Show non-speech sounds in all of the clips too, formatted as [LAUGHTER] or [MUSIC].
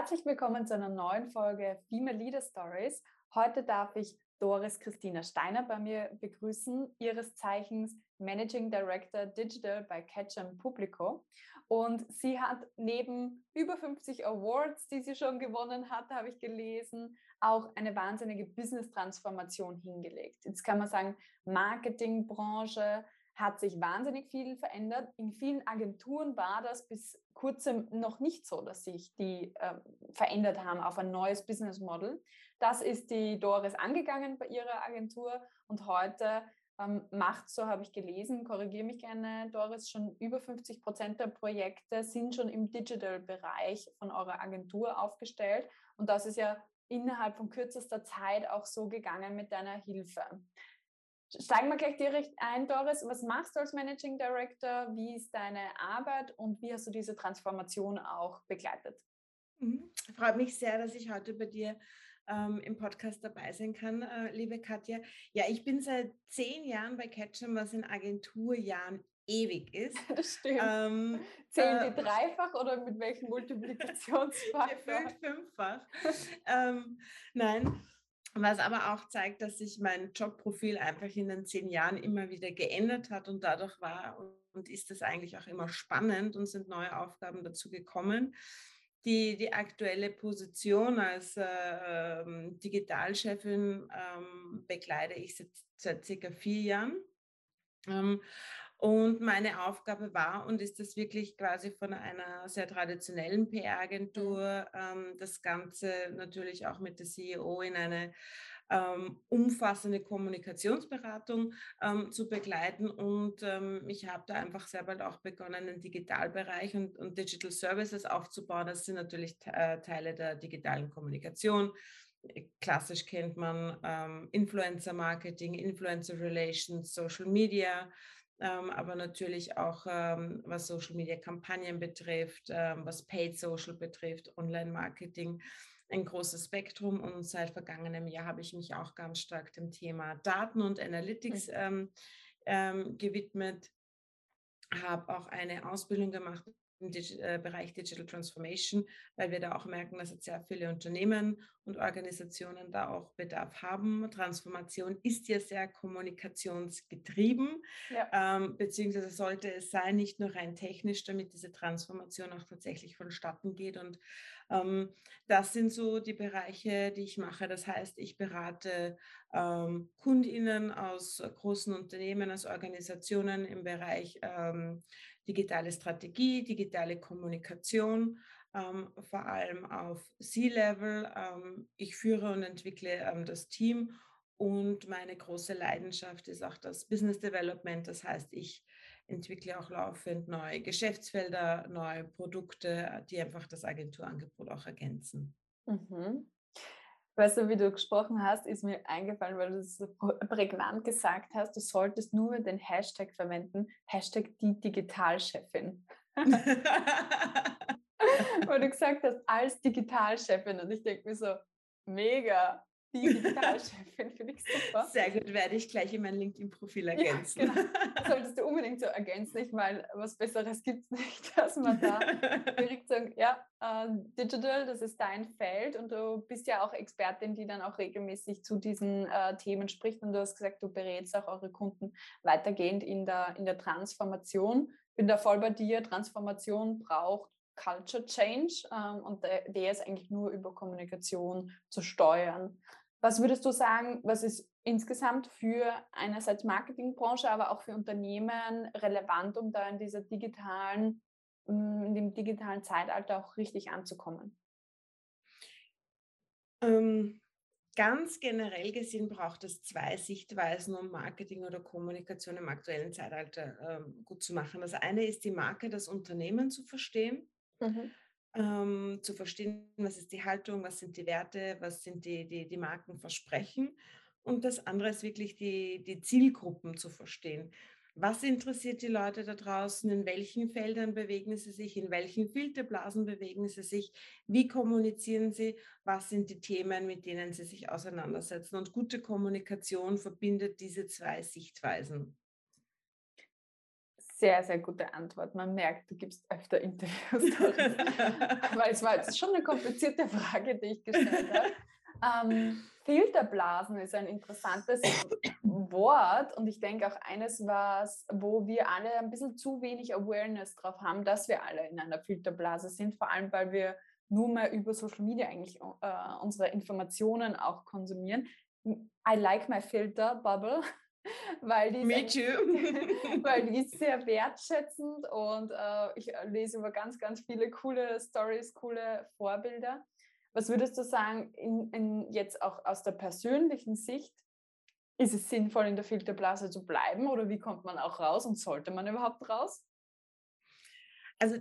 Herzlich willkommen zu einer neuen Folge Female Leader Stories. Heute darf ich Doris Christina Steiner bei mir begrüßen, ihres Zeichens Managing Director Digital bei Catchem Publico. Und sie hat neben über 50 Awards, die sie schon gewonnen hat, habe ich gelesen, auch eine wahnsinnige Business-Transformation hingelegt. Jetzt kann man sagen, Marketingbranche, hat sich wahnsinnig viel verändert. In vielen Agenturen war das bis kurzem noch nicht so, dass sich die äh, verändert haben auf ein neues Business Model. Das ist die Doris angegangen bei ihrer Agentur und heute ähm, macht, so habe ich gelesen, korrigiere mich gerne, Doris, schon über 50 Prozent der Projekte sind schon im Digital-Bereich von eurer Agentur aufgestellt. Und das ist ja innerhalb von kürzester Zeit auch so gegangen mit deiner Hilfe. Steigen wir gleich direkt ein, Doris. Was machst du als Managing Director? Wie ist deine Arbeit und wie hast du diese Transformation auch begleitet? Mhm. Freut mich sehr, dass ich heute bei dir ähm, im Podcast dabei sein kann, äh, liebe Katja. Ja, ich bin seit zehn Jahren bei Catchem, was in Agenturjahren ewig ist. [LAUGHS] Das stimmt. Ähm, Zählen die äh, dreifach oder mit welchem [LAUGHS] Multiplikationsfaktor? Fünffach. ähm, nein, was aber auch zeigt, dass sich mein Jobprofil einfach in den zehn Jahren immer wieder geändert hat und dadurch war und ist es eigentlich auch immer spannend und sind neue Aufgaben dazu gekommen. Die, die aktuelle Position als äh, Digitalchefin ähm, begleite ich seit, seit circa vier Jahren. Ähm, und meine Aufgabe war und ist das wirklich quasi von einer sehr traditionellen PR-Agentur, ähm, das Ganze natürlich auch mit der CEO in eine ähm, umfassende Kommunikationsberatung ähm, zu begleiten. Und ähm, ich habe da einfach sehr bald auch begonnen, den Digitalbereich und, und Digital Services aufzubauen. Das sind natürlich äh, Teile der digitalen Kommunikation. Klassisch kennt man ähm, Influencer Marketing, Influencer Relations, Social Media ähm, aber natürlich auch ähm, was Social Media Kampagnen betrifft, ähm, was Paid Social betrifft, Online Marketing, ein großes Spektrum. Und seit vergangenem Jahr habe ich mich auch ganz stark dem Thema Daten und Analytics mhm. ähm, ähm, gewidmet, habe auch eine Ausbildung gemacht im Digi äh, Bereich Digital Transformation, weil wir da auch merken, dass jetzt sehr viele Unternehmen und Organisationen da auch Bedarf haben. Transformation ist ja sehr kommunikationsgetrieben, ja. ähm, beziehungsweise sollte es sein, nicht nur rein technisch, damit diese Transformation auch tatsächlich vonstatten geht. Und ähm, das sind so die Bereiche, die ich mache. Das heißt, ich berate ähm, Kundinnen aus großen Unternehmen, aus Organisationen im Bereich ähm, digitale Strategie, digitale Kommunikation, ähm, vor allem auf C-Level. Ähm, ich führe und entwickle ähm, das Team und meine große Leidenschaft ist auch das Business Development. Das heißt, ich entwickle auch laufend neue Geschäftsfelder, neue Produkte, die einfach das Agenturangebot auch ergänzen. Mhm. Weißt du, wie du gesprochen hast, ist mir eingefallen, weil du es so prägnant gesagt hast, du solltest nur den Hashtag verwenden, Hashtag die Digitalchefin. [LAUGHS] weil du gesagt hast, als Digitalchefin und ich denke mir so, mega, die Digitalchefin, finde ich super. Sehr gut, werde ich gleich in mein LinkedIn-Profil ergänzen. Ja, genau. Solltest du unbedingt so ergänzen, ich meine, was Besseres gibt es nicht, dass man da [LAUGHS] direkt sagt, ja, äh, Digital, das ist dein Feld und du bist ja auch Expertin, die dann auch regelmäßig zu diesen äh, Themen spricht und du hast gesagt, du berätst auch eure Kunden weitergehend in der, in der Transformation. Bin da voll bei dir, Transformation braucht Culture Change ähm, und der, der ist eigentlich nur über Kommunikation zu steuern. Was würdest du sagen, was ist insgesamt für einerseits Marketingbranche, aber auch für Unternehmen relevant, um da in dieser digitalen, mm, in dem digitalen Zeitalter auch richtig anzukommen? Ähm, ganz generell gesehen braucht es zwei Sichtweisen, um Marketing oder Kommunikation im aktuellen Zeitalter ähm, gut zu machen. Das eine ist die Marke, das Unternehmen zu verstehen. Mhm ähm, zu verstehen, was ist die Haltung, was sind die Werte, was sind die, die, die Markenversprechen. Und das andere ist wirklich die, die Zielgruppen zu verstehen. Was interessiert die Leute da draußen? In welchen Feldern bewegen sie sich? In welchen Filterblasen bewegen sie sich? Wie kommunizieren sie? Was sind die Themen, mit denen sie sich auseinandersetzen? Und gute Kommunikation verbindet diese zwei Sichtweisen. Sehr, sehr gute Antwort. Man merkt, du gibst öfter Interviews. Weil [LAUGHS] es war jetzt schon eine komplizierte Frage, die ich gestellt habe. Ähm, Filterblasen ist ein interessantes Wort und ich denke auch eines, was, wo wir alle ein bisschen zu wenig Awareness drauf haben, dass wir alle in einer Filterblase sind, vor allem weil wir nur mehr über Social Media eigentlich äh, unsere Informationen auch konsumieren. I like my filter bubble [LAUGHS] weil die, Me too. [LAUGHS] weil die ist sehr wertschätzend und äh, ich lese über ganz, ganz viele coole Stories, coole Vorbilder. Was würdest du sagen, in, in jetzt auch aus der persönlichen Sicht, ist es sinnvoll, in der Filterblase zu bleiben oder wie kommt man auch raus und sollte man überhaupt raus? Also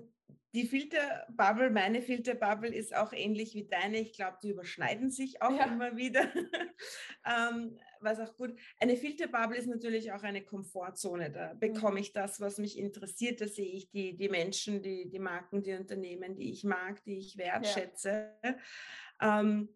die Filterbubble, meine Filterbubble ist auch ähnlich wie deine. Ich glaube, die überschneiden sich auch ja. immer wieder. [LAUGHS] ähm, was auch gut. Eine Filterbubble ist natürlich auch eine Komfortzone. Da bekomme mhm. ich das, was mich interessiert. Da sehe ich die, die Menschen, die, die Marken, die Unternehmen, die ich mag, die ich wertschätze. Ja. Ähm,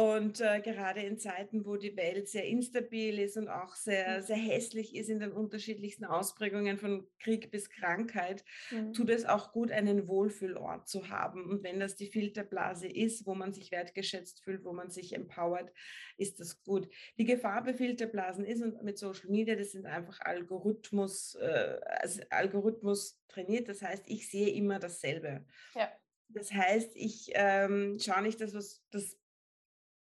und äh, gerade in Zeiten, wo die Welt sehr instabil ist und auch sehr, mhm. sehr hässlich ist in den unterschiedlichsten Ausprägungen von Krieg bis Krankheit, mhm. tut es auch gut, einen Wohlfühlort zu haben. Und wenn das die Filterblase ist, wo man sich wertgeschätzt fühlt, wo man sich empowert, ist das gut. Die Gefahr bei Filterblasen ist und mit Social Media, das sind einfach Algorithmus, äh, also Algorithmus trainiert. Das heißt, ich sehe immer dasselbe. Ja. Das heißt, ich ähm, schaue nicht das, was das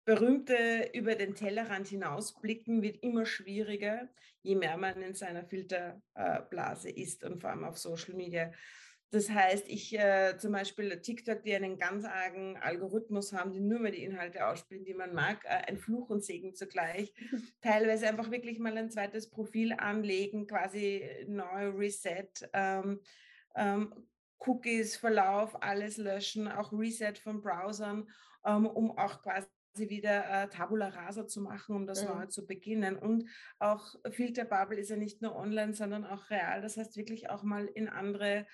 berühmte über den Tellerrand hinausblicken wird immer schwieriger, je mehr man in seiner Filterblase ist und vor allem auf Social Media. Das heißt, ich äh, zum Beispiel TikTok, die einen ganz argen Algorithmus haben, die nur mehr die Inhalte ausspielen, die man mag, äh, ein Fluch und Segen zugleich. [LAUGHS] Teilweise einfach wirklich mal ein zweites Profil anlegen, quasi neu Reset, ähm, ähm, Cookies, Verlauf, alles löschen, auch Reset von Browsern, ähm, um auch quasi quasi wieder äh, Tabula Rasa zu machen, um das mhm. neu zu beginnen. Und auch Filterbubble ist ja nicht nur online, sondern auch real. Das heißt wirklich auch mal in andere,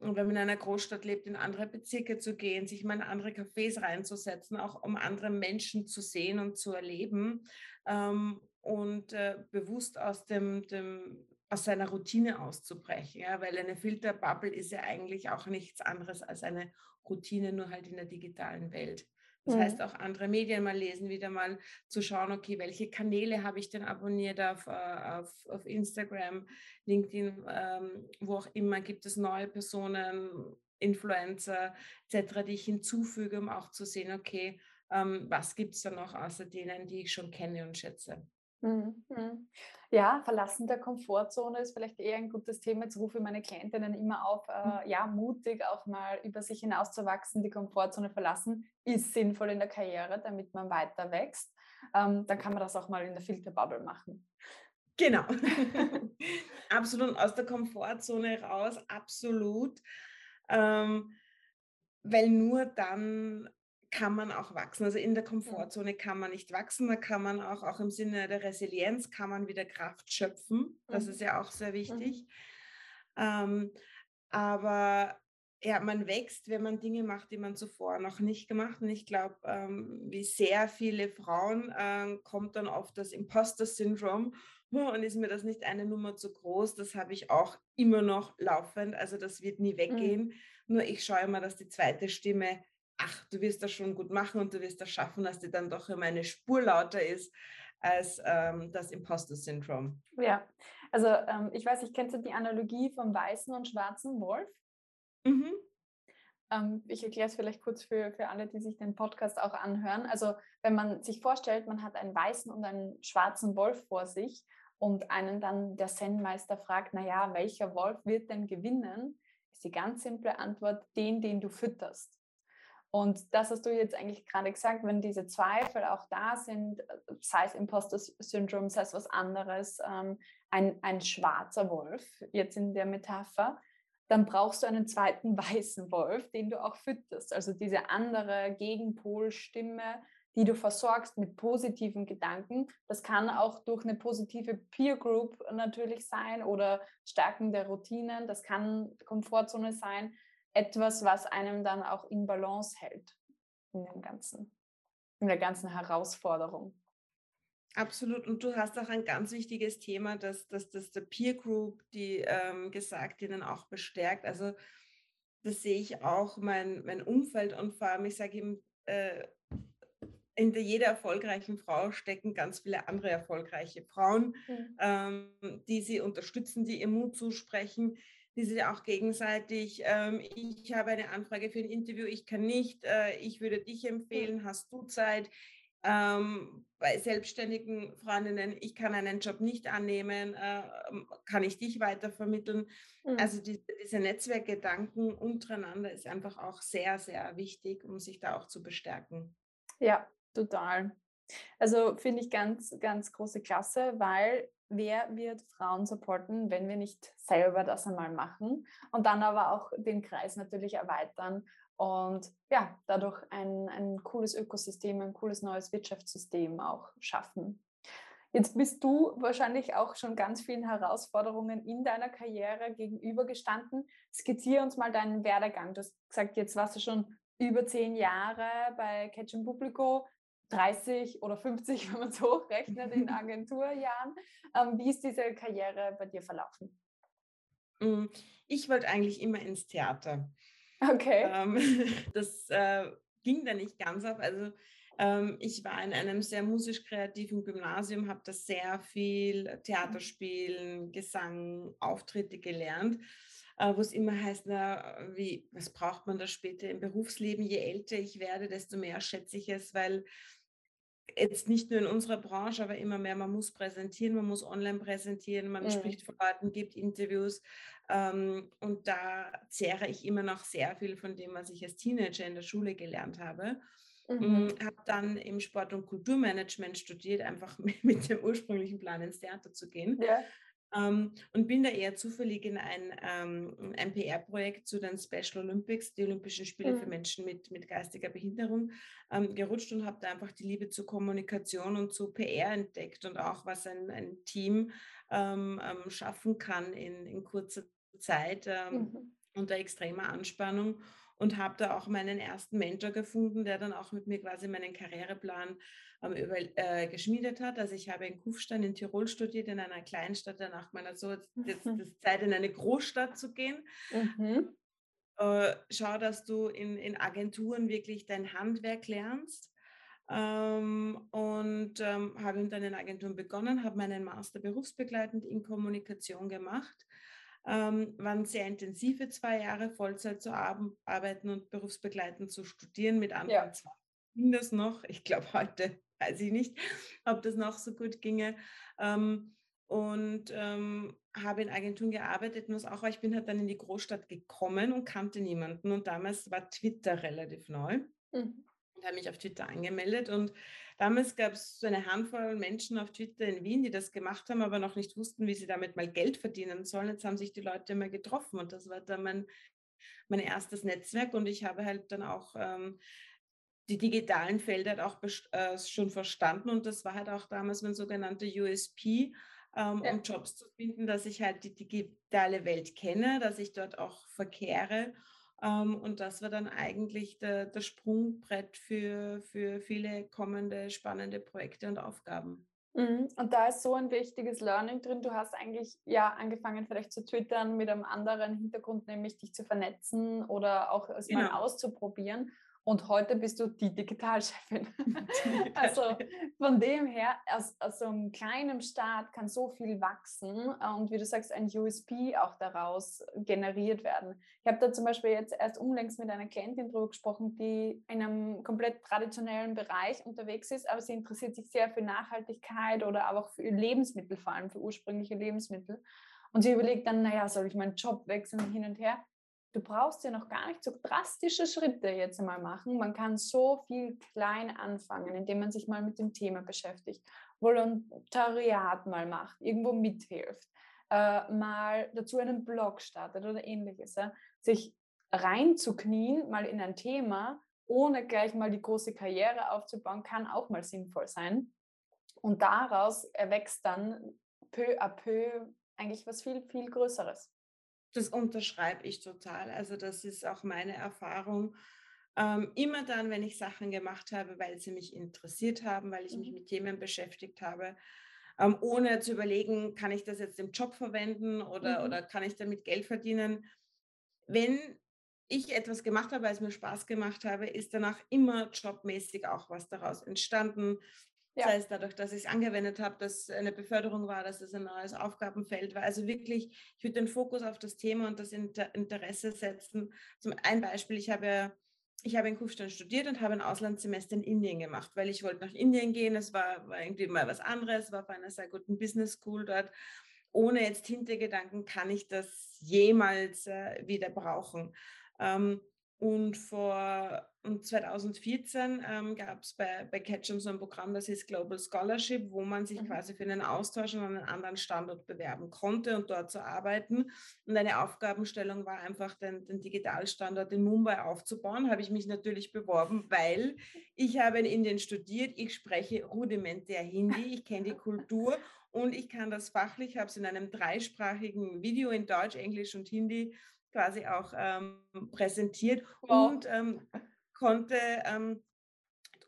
wenn man in einer Großstadt lebt, in andere Bezirke zu gehen, sich mal in andere Cafés reinzusetzen, auch um andere Menschen zu sehen und zu erleben ähm, und äh, bewusst aus dem, dem aus seiner Routine auszubrechen, ja, weil eine Filterbubble ist ja eigentlich auch nichts anderes als eine Routine, nur halt in der digitalen Welt. Das mhm. heißt, auch andere Medien mal lesen, wieder mal zu schauen, okay, welche Kanäle habe ich denn abonniert auf, äh, auf, auf Instagram, LinkedIn, ähm, wo auch immer, gibt es neue Personen, Influencer etc., die ich hinzufüge, um auch zu sehen, okay, ähm, was gibt es da noch außer denen, die ich schon kenne und schätze. Mhm, mhm. Ja, Verlassen der Komfortzone ist vielleicht eher ein gutes Thema. Jetzt rufe ich meine Klientinnen immer auf, äh, ja, mutig auch mal über sich hinauszuwachsen, die Komfortzone verlassen, ist sinnvoll in der Karriere, damit man weiter wächst. Ähm, dann kann man das auch mal in der Filterbubble machen. Genau. [LAUGHS] absolut aus der Komfortzone raus, absolut. Ähm, weil nur dann kann man auch wachsen. Also in der Komfortzone kann man nicht wachsen, da kann man auch, auch im Sinne der Resilienz, kann man wieder Kraft schöpfen. Das mhm. ist ja auch sehr wichtig. Mhm. Ähm, aber ja, man wächst, wenn man Dinge macht, die man zuvor noch nicht gemacht hat. Und ich glaube, ähm, wie sehr viele Frauen äh, kommt dann oft das Imposter-Syndrom [LAUGHS] und ist mir das nicht eine Nummer zu groß. Das habe ich auch immer noch laufend. Also das wird nie mhm. weggehen. Mhm. Nur ich schaue immer, dass die zweite Stimme ach, du wirst das schon gut machen und du wirst das schaffen, dass die dann doch immer eine Spur lauter ist als ähm, das Imposter-Syndrom. Ja, also ähm, ich weiß, ich kennst du die Analogie vom weißen und schwarzen Wolf? Mhm. Ähm, ich erkläre es vielleicht kurz für, für alle, die sich den Podcast auch anhören. Also wenn man sich vorstellt, man hat einen weißen und einen schwarzen Wolf vor sich und einen dann der Zen-Meister fragt, naja, welcher Wolf wird denn gewinnen? Ist die ganz simple Antwort, den, den du fütterst. Und das hast du jetzt eigentlich gerade gesagt, wenn diese Zweifel auch da sind, sei es Imposter-Syndrom, sei es was anderes, ähm, ein, ein schwarzer Wolf, jetzt in der Metapher, dann brauchst du einen zweiten [LAUGHS] weißen Wolf, den du auch fütterst. Also diese andere Gegenpolstimme, die du versorgst mit positiven Gedanken. Das kann auch durch eine positive Peer Group natürlich sein oder Stärken der Routinen. Das kann Komfortzone sein etwas, was einem dann auch in Balance hält in dem Ganzen, in der ganzen Herausforderung. Absolut. Und du hast auch ein ganz wichtiges Thema, dass, dass, dass der Peer Group die ähm, Gesagtinnen auch bestärkt. Also das sehe ich auch, mein, mein Umfeld und vor allem, ich sage ihm, äh, hinter jeder erfolgreichen Frau stecken ganz viele andere erfolgreiche Frauen, mhm. ähm, die sie unterstützen, die ihr Mut zusprechen, die sie auch gegenseitig, ähm, ich habe eine Anfrage für ein Interview, ich kann nicht, äh, ich würde dich empfehlen, hast du Zeit? Ähm, bei selbstständigen Freundinnen, ich kann einen Job nicht annehmen, äh, kann ich dich weitervermitteln. Mhm. Also die, diese Netzwerkgedanken untereinander ist einfach auch sehr, sehr wichtig, um sich da auch zu bestärken. Ja, total. Also finde ich ganz, ganz große Klasse, weil wer wird Frauen supporten, wenn wir nicht selber das einmal machen und dann aber auch den Kreis natürlich erweitern und ja, dadurch ein, ein cooles Ökosystem, ein cooles neues Wirtschaftssystem auch schaffen. Jetzt bist du wahrscheinlich auch schon ganz vielen Herausforderungen in deiner Karriere gegenübergestanden. Skizziere uns mal deinen Werdegang. Du hast gesagt, jetzt warst du schon über zehn Jahre bei Catch Publico, 30 oder 50, [LAUGHS] wenn man so rechnet, in [LAUGHS] Agenturjahren. Ähm, wie ist diese Karriere bei dir verlaufen? Hm, ich wollte eigentlich immer ins Theater. Okay. Ähm, [LAUGHS] das äh, ging dann nicht ganz auf. Also ähm, ich war in einem sehr musisch-kreativen Gymnasium, habe da sehr viel Theaterspielen, Gesang, Auftritte gelernt, äh, wo es immer heißt, na, wie, was braucht man da später im Berufsleben? Je älter ich werde, desto mehr schätze ich es, weil jetzt nicht nur in unserer Branche, aber immer mehr, man muss präsentieren, man muss online präsentieren, man mhm. spricht vor Leuten, gibt Interviews. Ähm, und da zehre ich immer noch sehr viel von dem, was ich als Teenager in der Schule gelernt habe. Mhm. Mm, habe dann im Sport- und Kulturmanagement studiert, einfach [LAUGHS] mit dem ursprünglichen Plan ins Theater zu gehen. Ja. Ähm, und bin da eher zufällig in ein, ähm, ein PR-Projekt zu den Special Olympics, die Olympischen Spiele mhm. für Menschen mit, mit geistiger Behinderung, ähm, gerutscht und habe da einfach die Liebe zur Kommunikation und zu PR entdeckt und auch, was ein, ein Team ähm, ähm, schaffen kann in, in kurzer Zeit ähm, mhm. unter extremer Anspannung und habe da auch meinen ersten Mentor gefunden, der dann auch mit mir quasi meinen Karriereplan ähm, über, äh, geschmiedet hat. Also ich habe in Kufstein in Tirol studiert, in einer Kleinstadt, danach meiner so, jetzt, ist Zeit in eine Großstadt zu gehen. Mhm. Äh, schau, dass du in, in Agenturen wirklich dein Handwerk lernst. Ähm, und ähm, habe dann in Agenturen begonnen, habe meinen Master berufsbegleitend in Kommunikation gemacht ähm, waren sehr intensive zwei Jahre Vollzeit zu arbeiten und berufsbegleitend zu studieren. Mit Anfang ja. zwei ging das noch. Ich glaube, heute weiß ich nicht, ob das noch so gut ginge. Ähm, und ähm, habe in Agenturen gearbeitet. Und auch, ich bin halt dann in die Großstadt gekommen und kannte niemanden. Und damals war Twitter relativ neu. Mhm. Und habe mich auf Twitter angemeldet und Damals gab es so eine Handvoll Menschen auf Twitter in Wien, die das gemacht haben, aber noch nicht wussten, wie sie damit mal Geld verdienen sollen. Jetzt haben sich die Leute mal getroffen und das war dann mein, mein erstes Netzwerk und ich habe halt dann auch ähm, die digitalen Felder auch äh, schon verstanden und das war halt auch damals mein sogenannter USP, ähm, ja. um Jobs zu finden, dass ich halt die digitale Welt kenne, dass ich dort auch verkehre und das war dann eigentlich der, der Sprungbrett für, für viele kommende spannende Projekte und Aufgaben. Mhm. Und da ist so ein wichtiges Learning drin. Du hast eigentlich ja angefangen, vielleicht zu twittern mit einem anderen Hintergrund, nämlich dich zu vernetzen oder auch es genau. mal auszuprobieren. Und heute bist du die Digitalchefin. [LAUGHS] also von dem her, aus, aus so einem kleinen Start kann so viel wachsen und wie du sagst, ein USP auch daraus generiert werden. Ich habe da zum Beispiel jetzt erst unlängst mit einer Klientin drüber gesprochen, die in einem komplett traditionellen Bereich unterwegs ist, aber sie interessiert sich sehr für Nachhaltigkeit oder aber auch für Lebensmittel, vor allem für ursprüngliche Lebensmittel. Und sie überlegt dann, naja, soll ich meinen Job wechseln hin und her? Du brauchst ja noch gar nicht so drastische Schritte jetzt mal machen. Man kann so viel klein anfangen, indem man sich mal mit dem Thema beschäftigt, Volontariat mal macht, irgendwo mithilft, äh, mal dazu einen Blog startet oder ähnliches. Ja? Sich reinzuknien, mal in ein Thema, ohne gleich mal die große Karriere aufzubauen, kann auch mal sinnvoll sein. Und daraus erwächst dann peu à peu eigentlich was viel, viel Größeres. Das unterschreibe ich total. Also das ist auch meine Erfahrung. Ähm, immer dann, wenn ich Sachen gemacht habe, weil sie mich interessiert haben, weil ich mhm. mich mit Themen beschäftigt habe, ähm, ohne zu überlegen, kann ich das jetzt im Job verwenden oder, mhm. oder kann ich damit Geld verdienen. Wenn ich etwas gemacht habe, weil es mir Spaß gemacht habe, ist danach immer jobmäßig auch was daraus entstanden. Ja. Sei es dadurch, dass ich es angewendet habe, dass eine Beförderung war, dass es ein neues Aufgabenfeld war. Also wirklich, ich würde den Fokus auf das Thema und das Interesse setzen. Zum ein Beispiel, ich habe ich habe in Kufstein studiert und habe ein Auslandssemester in Indien gemacht, weil ich wollte nach Indien gehen. Es war, war irgendwie mal was anderes, war auf einer sehr guten Business School dort. Ohne jetzt Hintergedanken kann ich das jemals äh, wieder brauchen. Ähm, und vor 2014 ähm, gab es bei, bei Ketchum so ein Programm, das ist Global Scholarship, wo man sich mhm. quasi für einen Austausch an einen anderen Standort bewerben konnte und dort zu arbeiten. Und eine Aufgabenstellung war einfach, den, den Digitalstandort in Mumbai aufzubauen. Habe ich mich natürlich beworben, weil ich habe in Indien studiert, ich spreche rudimentär Hindi, ich kenne die Kultur und ich kann das fachlich, habe es in einem dreisprachigen Video in Deutsch, Englisch und Hindi quasi auch ähm, präsentiert wow. und ähm, konnte, ähm,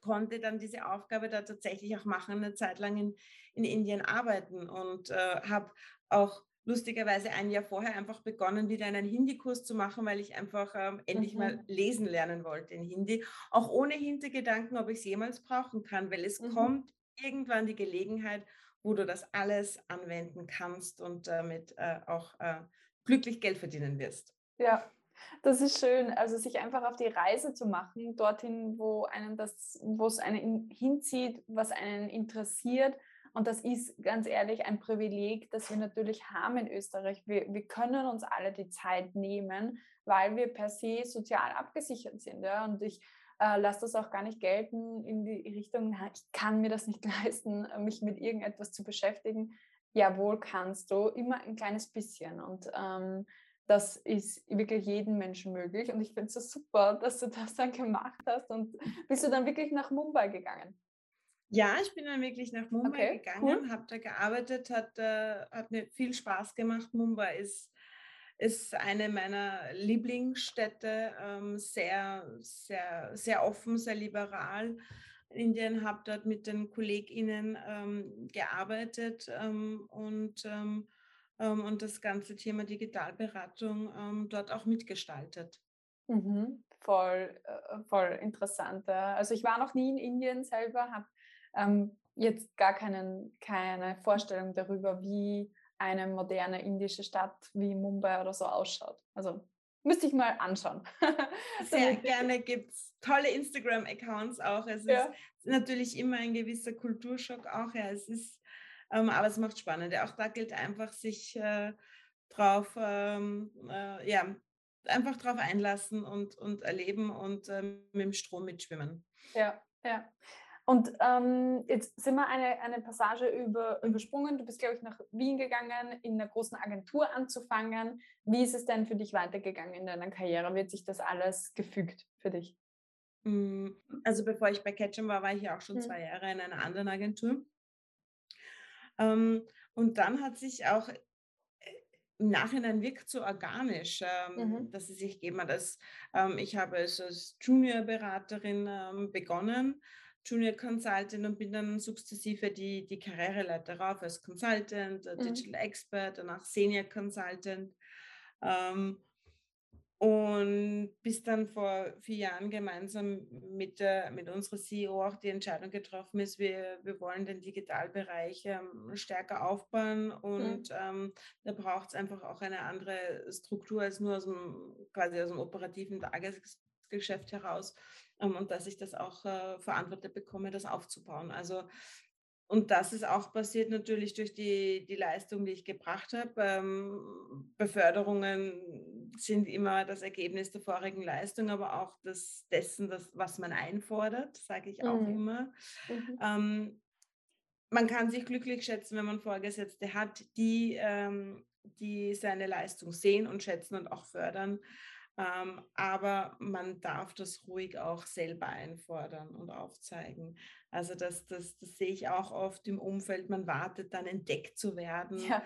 konnte dann diese Aufgabe da tatsächlich auch machen, eine Zeit lang in, in Indien arbeiten und äh, habe auch lustigerweise ein Jahr vorher einfach begonnen, wieder einen Hindi-Kurs zu machen, weil ich einfach ähm, endlich mhm. mal lesen lernen wollte in Hindi, auch ohne Hintergedanken, ob ich es jemals brauchen kann, weil es mhm. kommt irgendwann die Gelegenheit, wo du das alles anwenden kannst und damit äh, auch äh, glücklich Geld verdienen wirst. Ja, das ist schön. Also sich einfach auf die Reise zu machen, dorthin, wo einen das, wo es einen hinzieht, was einen interessiert. Und das ist ganz ehrlich ein Privileg, das wir natürlich haben in Österreich. Wir, wir können uns alle die Zeit nehmen, weil wir per se sozial abgesichert sind. Ja? Und ich äh, lasse das auch gar nicht gelten in die Richtung, ich kann mir das nicht [LAUGHS] leisten, mich mit irgendetwas zu beschäftigen. Jawohl, kannst du, immer ein kleines bisschen. Und ähm, das ist wirklich jedem Menschen möglich. Und ich finde es so super, [LAUGHS] dass du das dann gemacht hast. Und bist du dann wirklich nach Mumbai gegangen? Ja, ich bin dann wirklich nach Mumbai okay, gegangen, cool. habe da gearbeitet, hat, äh, hat mir viel Spaß gemacht. Mumbai ist, ist eine meiner Lieblingsstädte, ähm, sehr, sehr, sehr offen, sehr liberal. In Indien habe dort mit den KollegInnen ähm, gearbeitet ähm, und ähm, und das ganze Thema Digitalberatung ähm, dort auch mitgestaltet. Mhm, voll, äh, voll interessant. Also ich war noch nie in Indien selber, habe ähm, jetzt gar keinen, keine Vorstellung darüber, wie eine moderne indische Stadt wie Mumbai oder so ausschaut. Also müsste ich mal anschauen. [LAUGHS] Sehr gerne gibt es tolle Instagram-Accounts auch. Es ja. ist natürlich immer ein gewisser Kulturschock auch. Ja, es ist ähm, aber es macht spannend. Auch da gilt einfach, sich äh, drauf, ähm, äh, ja, einfach drauf einlassen und, und erleben und ähm, mit dem Strom mitschwimmen. Ja, ja. Und ähm, jetzt sind wir eine, eine Passage über, übersprungen. Du bist, glaube ich, nach Wien gegangen, in einer großen Agentur anzufangen. Wie ist es denn für dich weitergegangen in deiner Karriere? Wird sich das alles gefügt für dich? Hm, also bevor ich bei Ketchum war, war ich ja auch schon hm. zwei Jahre in einer anderen Agentur. Ähm, und dann hat sich auch äh, im Nachhinein wirkt so organisch, ähm, mhm. dass es sich gegeben hat. Dass, ähm, ich habe als, als Junior-Beraterin begonnen, Junior Consultant und bin dann sukzessive die, die Karriereleiter rauf als Consultant, mhm. Digital Expert, danach Senior Consultant. Ähm, und bis dann vor vier Jahren gemeinsam mit, der, mit unserer CEO auch die Entscheidung getroffen ist, wir, wir wollen den Digitalbereich ähm, stärker aufbauen und mhm. ähm, da braucht es einfach auch eine andere Struktur als nur aus dem, quasi aus dem operativen Tagesgeschäft heraus ähm, und dass ich das auch äh, verantwortet bekomme, das aufzubauen. Also und das ist auch passiert natürlich durch die, die Leistung, die ich gebracht habe. Ähm, Beförderungen sind immer das Ergebnis der vorigen Leistung, aber auch das, dessen, das, was man einfordert, sage ich auch mhm. immer. Mhm. Ähm, man kann sich glücklich schätzen, wenn man Vorgesetzte hat, die, ähm, die seine Leistung sehen und schätzen und auch fördern. Ähm, aber man darf das ruhig auch selber einfordern und aufzeigen. Also das, das, das sehe ich auch oft im Umfeld. Man wartet dann entdeckt zu werden ja.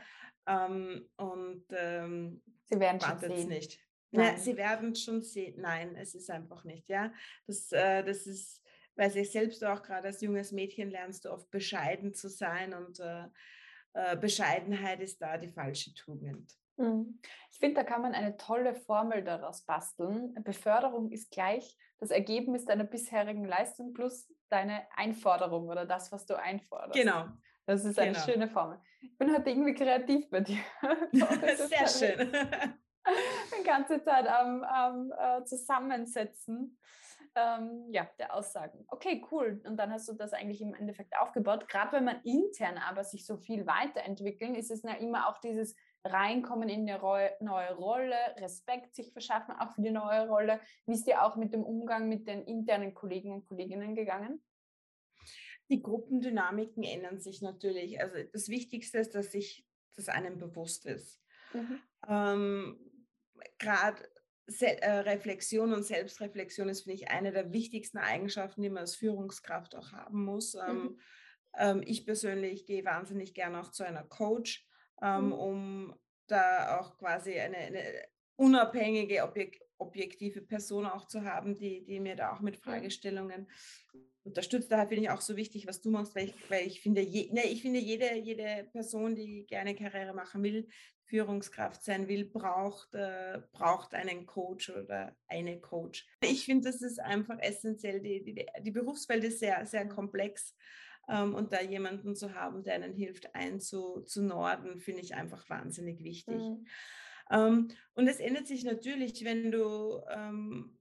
ähm, und ähm, Sie werden wartet es nicht. Nein. Ja, sie werden schon sehen. Nein, es ist einfach nicht. Ja, das, äh, das ist, weil sich selbst auch gerade als junges Mädchen lernst du oft bescheiden zu sein und äh, äh, Bescheidenheit ist da die falsche Tugend. Mhm. Ich finde, da kann man eine tolle Formel daraus basteln. Beförderung ist gleich das Ergebnis deiner bisherigen Leistung plus deine Einforderung oder das, was du einforderst. Genau. Das ist eine genau. schöne Formel. Ich bin heute irgendwie kreativ bei dir. [LAUGHS] [LAUGHS] Sehr schön. Die [LAUGHS] ganze Zeit am, am äh, Zusammensetzen ähm, ja, der Aussagen. Okay, cool. Und dann hast du das eigentlich im Endeffekt aufgebaut. Gerade wenn man intern aber sich so viel weiterentwickeln, ist es ja immer auch dieses Reinkommen in eine neue Rolle, Respekt sich verschaffen, auch für die neue Rolle. Wie ist dir auch mit dem Umgang mit den internen Kollegen und Kolleginnen gegangen? Die Gruppendynamiken ändern sich natürlich. Also das Wichtigste ist, dass sich das einem bewusst ist. Mhm. Ähm, Gerade äh, Reflexion und Selbstreflexion ist, finde ich, eine der wichtigsten Eigenschaften, die man als Führungskraft auch haben muss. Mhm. Ähm, ähm, ich persönlich gehe wahnsinnig gerne auch zu einer Coach, ähm, mhm. um da auch quasi eine, eine unabhängige, objek objektive Person auch zu haben, die, die mir da auch mit Fragestellungen unterstützt. Daher finde ich auch so wichtig, was du machst, weil ich, weil ich finde, je, ne, ich finde jede, jede Person, die gerne Karriere machen will, Führungskraft sein will, braucht, äh, braucht einen Coach oder eine Coach. Ich finde, das ist einfach essentiell. Die, die, die Berufswelt ist sehr, sehr komplex. Ähm, und da jemanden zu haben, der einen hilft, einzunorden, finde ich einfach wahnsinnig wichtig. Mhm. Ähm, und es ändert sich natürlich, wenn du ähm,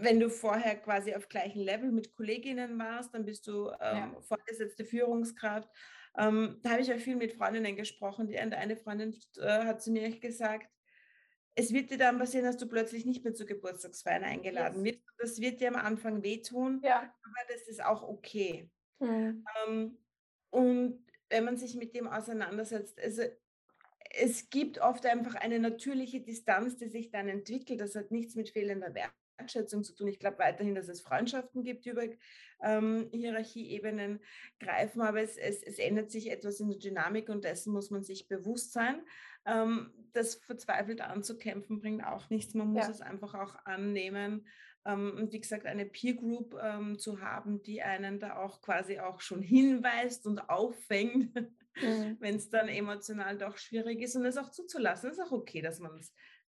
wenn du vorher quasi auf gleichem Level mit Kolleginnen warst, dann bist du ähm, ja. vorgesetzte Führungskraft ähm, da habe ich auch viel mit Freundinnen gesprochen. Die eine Freundin äh, hat zu mir gesagt, es wird dir dann passieren, dass du plötzlich nicht mehr zu Geburtstagsfeiern eingeladen yes. wirst. Das wird dir am Anfang wehtun, ja. aber das ist auch okay. Mhm. Ähm, und wenn man sich mit dem auseinandersetzt, also es gibt oft einfach eine natürliche Distanz, die sich dann entwickelt. Das hat nichts mit fehlender Wert Wertschätzung zu tun. Ich glaube weiterhin, dass es Freundschaften gibt, die über ähm, Hierarchieebenen greifen, aber es, es, es, ändert sich etwas in der Dynamik und dessen muss man sich bewusst sein. Ähm, das verzweifelt anzukämpfen bringt auch nichts. Man muss ja. es einfach auch annehmen. Ähm, und wie gesagt, eine Peer Group ähm, zu haben, die einen da auch quasi auch schon hinweist und auffängt, mhm. [LAUGHS] wenn es dann emotional doch schwierig ist und es auch zuzulassen. Es ist auch okay, dass man es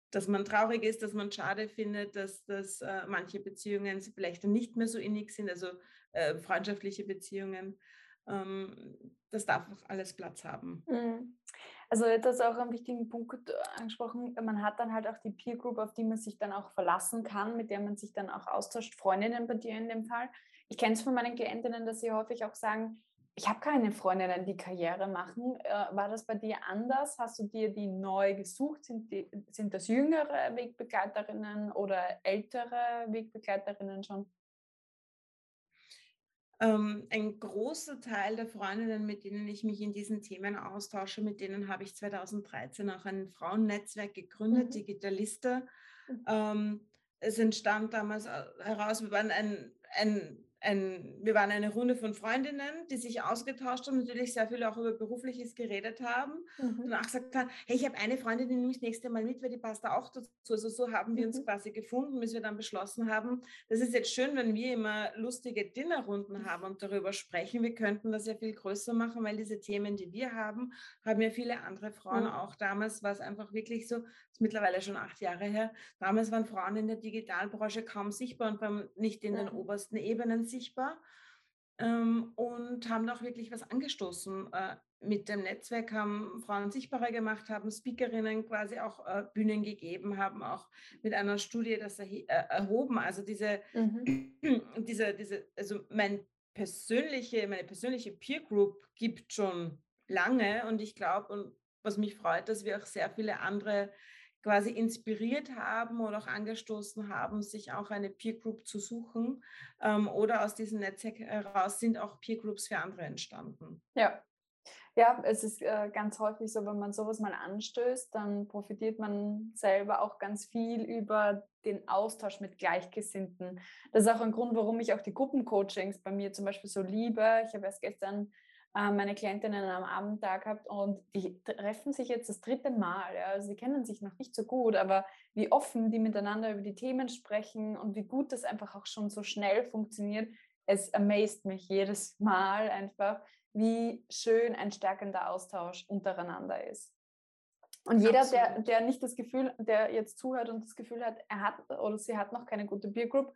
dass man traurig ist, dass man schade findet, dass, dass äh, manche Beziehungen vielleicht nicht mehr so innig sind, also äh, freundschaftliche Beziehungen. Ähm, das darf auch alles Platz haben. Mhm. Also das ist auch einen wichtigen Punkt äh, angesprochen. Man hat dann halt auch die Peer Group, auf die man sich dann auch verlassen kann, mit der man sich dann auch austauscht, Freundinnen bei dir in dem Fall. Ich kenne es von meinen Klientinnen, dass sie häufig auch sagen, ich habe keine Freundinnen, die Karriere machen. Äh, war das bei dir anders? Hast du dir die neu gesucht? Sind, die, sind das jüngere Wegbegleiterinnen oder ältere Wegbegleiterinnen schon? Ähm, ein großer Teil der Freundinnen, mit denen ich mich in diesen Themen austausche, mit denen habe ich 2013 auch ein Frauennetzwerk gegründet, mhm. Digitalista. Mhm. Ähm, es entstand damals äh, heraus, wir waren ein, ein ein, wir waren eine Runde von Freundinnen, die sich ausgetauscht haben, natürlich sehr viel auch über Berufliches geredet haben mhm. und auch gesagt haben, hey, ich habe eine Freundin, die nehme ich das nächste Mal mit, weil die passt da auch dazu. Also so haben wir uns mhm. quasi gefunden, bis wir dann beschlossen haben, das ist jetzt schön, wenn wir immer lustige Dinnerrunden haben und darüber sprechen. Wir könnten das ja viel größer machen, weil diese Themen, die wir haben, haben ja viele andere Frauen mhm. auch. Damals war es einfach wirklich so, ist mittlerweile schon acht Jahre her, damals waren Frauen in der Digitalbranche kaum sichtbar und waren nicht in den mhm. obersten Ebenen sichtbar ähm, und haben auch wirklich was angestoßen. Äh, mit dem Netzwerk haben Frauen sichtbarer gemacht, haben Speakerinnen quasi auch äh, Bühnen gegeben, haben auch mit einer Studie das äh, erhoben. Also diese, mhm. [CLEARS THROAT] diese, diese, also mein persönliche, meine persönliche Peer Group gibt schon lange und ich glaube, und was mich freut, dass wir auch sehr viele andere quasi inspiriert haben oder auch angestoßen haben, sich auch eine Peer Group zu suchen. Ähm, oder aus diesem Netzwerk heraus sind auch Peer Groups für andere entstanden. Ja. Ja, es ist äh, ganz häufig so, wenn man sowas mal anstößt, dann profitiert man selber auch ganz viel über den Austausch mit Gleichgesinnten. Das ist auch ein Grund, warum ich auch die Gruppencoachings bei mir zum Beispiel so liebe. Ich habe erst gestern meine Klientinnen am Abend da gehabt und die treffen sich jetzt das dritte Mal. Ja. Also sie kennen sich noch nicht so gut, aber wie offen die miteinander über die Themen sprechen und wie gut das einfach auch schon so schnell funktioniert, es amazed mich jedes Mal einfach, wie schön ein stärkender Austausch untereinander ist. Und jeder, der, der nicht das Gefühl, der jetzt zuhört und das Gefühl hat, er hat oder sie hat noch keine gute Peer Group,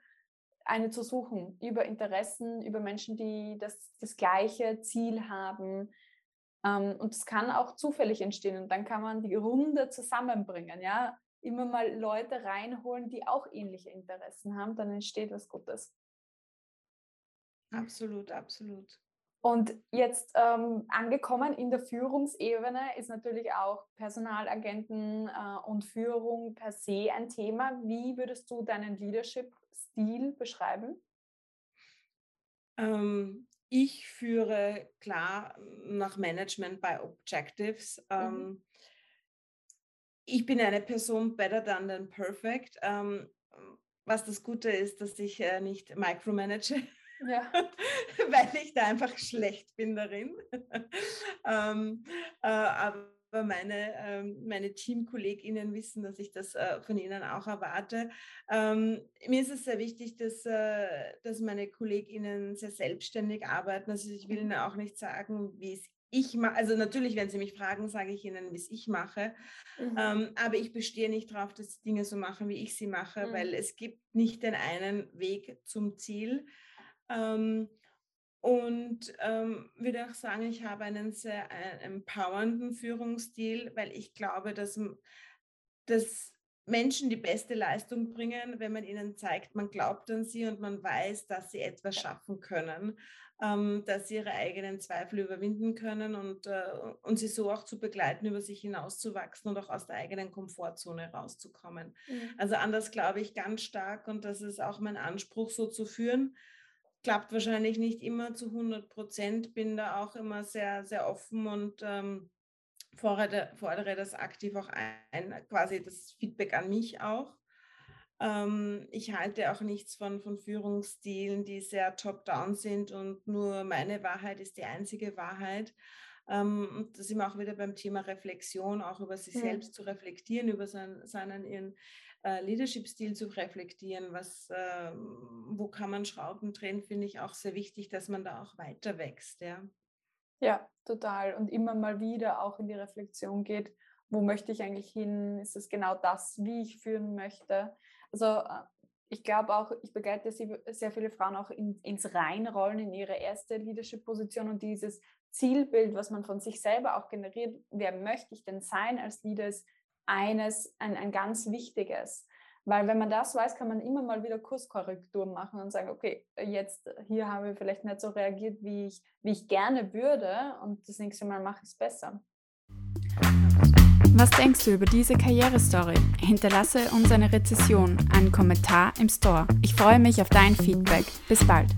eine zu suchen über Interessen, über Menschen, die das, das gleiche Ziel haben. Ähm, und es kann auch zufällig entstehen und dann kann man die Runde zusammenbringen, ja. Immer mal Leute reinholen, die auch ähnliche Interessen haben, dann entsteht was Gutes. Absolut, absolut. Und jetzt ähm, angekommen in der Führungsebene ist natürlich auch Personalagenten äh, und Führung per se ein Thema. Wie würdest du deinen Leadership-Stil beschreiben? Ähm, ich führe klar nach Management bei Objectives. Mhm. Ähm, ich bin eine Person better than, than perfect. Ähm, was das Gute ist, dass ich äh, nicht micromanage. Ja. [LAUGHS] weil ich da einfach schlecht bin darin. [LAUGHS] ähm, äh, aber meine, ähm, meine TeamkollegInnen wissen, dass ich das äh, von ihnen auch erwarte. Ähm, mir ist es sehr wichtig, dass, äh, dass meine KollegInnen sehr selbstständig arbeiten. Also ich will ihnen auch nicht sagen, wie es ich mache, also natürlich, wenn Sie mich fragen, sage ich Ihnen, wie es ich mache. Mhm. Ähm, aber ich bestehe nicht darauf, dass sie Dinge so machen, wie ich sie mache, mhm. weil es gibt nicht den einen Weg zum Ziel. Ähm, und ähm, würde auch sagen, ich habe einen sehr äh, empowernden Führungsstil, weil ich glaube, dass, dass Menschen die beste Leistung bringen, wenn man ihnen zeigt, man glaubt an sie und man weiß, dass sie etwas schaffen können, ähm, dass sie ihre eigenen Zweifel überwinden können und, äh, und sie so auch zu begleiten, über sich hinauszuwachsen und auch aus der eigenen Komfortzone rauszukommen. Mhm. Also anders glaube ich ganz stark und das ist auch mein Anspruch, so zu führen klappt wahrscheinlich nicht immer zu 100 Prozent, bin da auch immer sehr, sehr offen und ähm, fordere, fordere das aktiv auch ein, quasi das Feedback an mich auch. Ähm, ich halte auch nichts von, von Führungsstilen, die sehr top-down sind und nur meine Wahrheit ist die einzige Wahrheit. Ähm, und da sind wir auch wieder beim Thema Reflexion, auch über sich ja. selbst zu reflektieren, über seinen, seinen ihren äh, Leadership-Stil zu reflektieren, was, äh, wo kann man Schrauben drehen, finde ich auch sehr wichtig, dass man da auch weiter wächst. Ja. ja, total. Und immer mal wieder auch in die Reflexion geht, wo möchte ich eigentlich hin? Ist es genau das, wie ich führen möchte? Also äh, ich glaube auch, ich begleite sehr viele Frauen auch in, ins Reinrollen in ihre erste Leadership-Position und dieses Zielbild, was man von sich selber auch generiert, wer möchte ich denn sein als Leader, ist eines, ein, ein ganz wichtiges. Weil wenn man das weiß, kann man immer mal wieder Kurskorrekturen machen und sagen, okay, jetzt hier habe ich vielleicht nicht so reagiert, wie ich, wie ich gerne würde und das nächste Mal mache ich es besser. Was denkst du über diese Karrierestory? Hinterlasse uns eine Rezession, einen Kommentar im Store. Ich freue mich auf dein Feedback. Bis bald.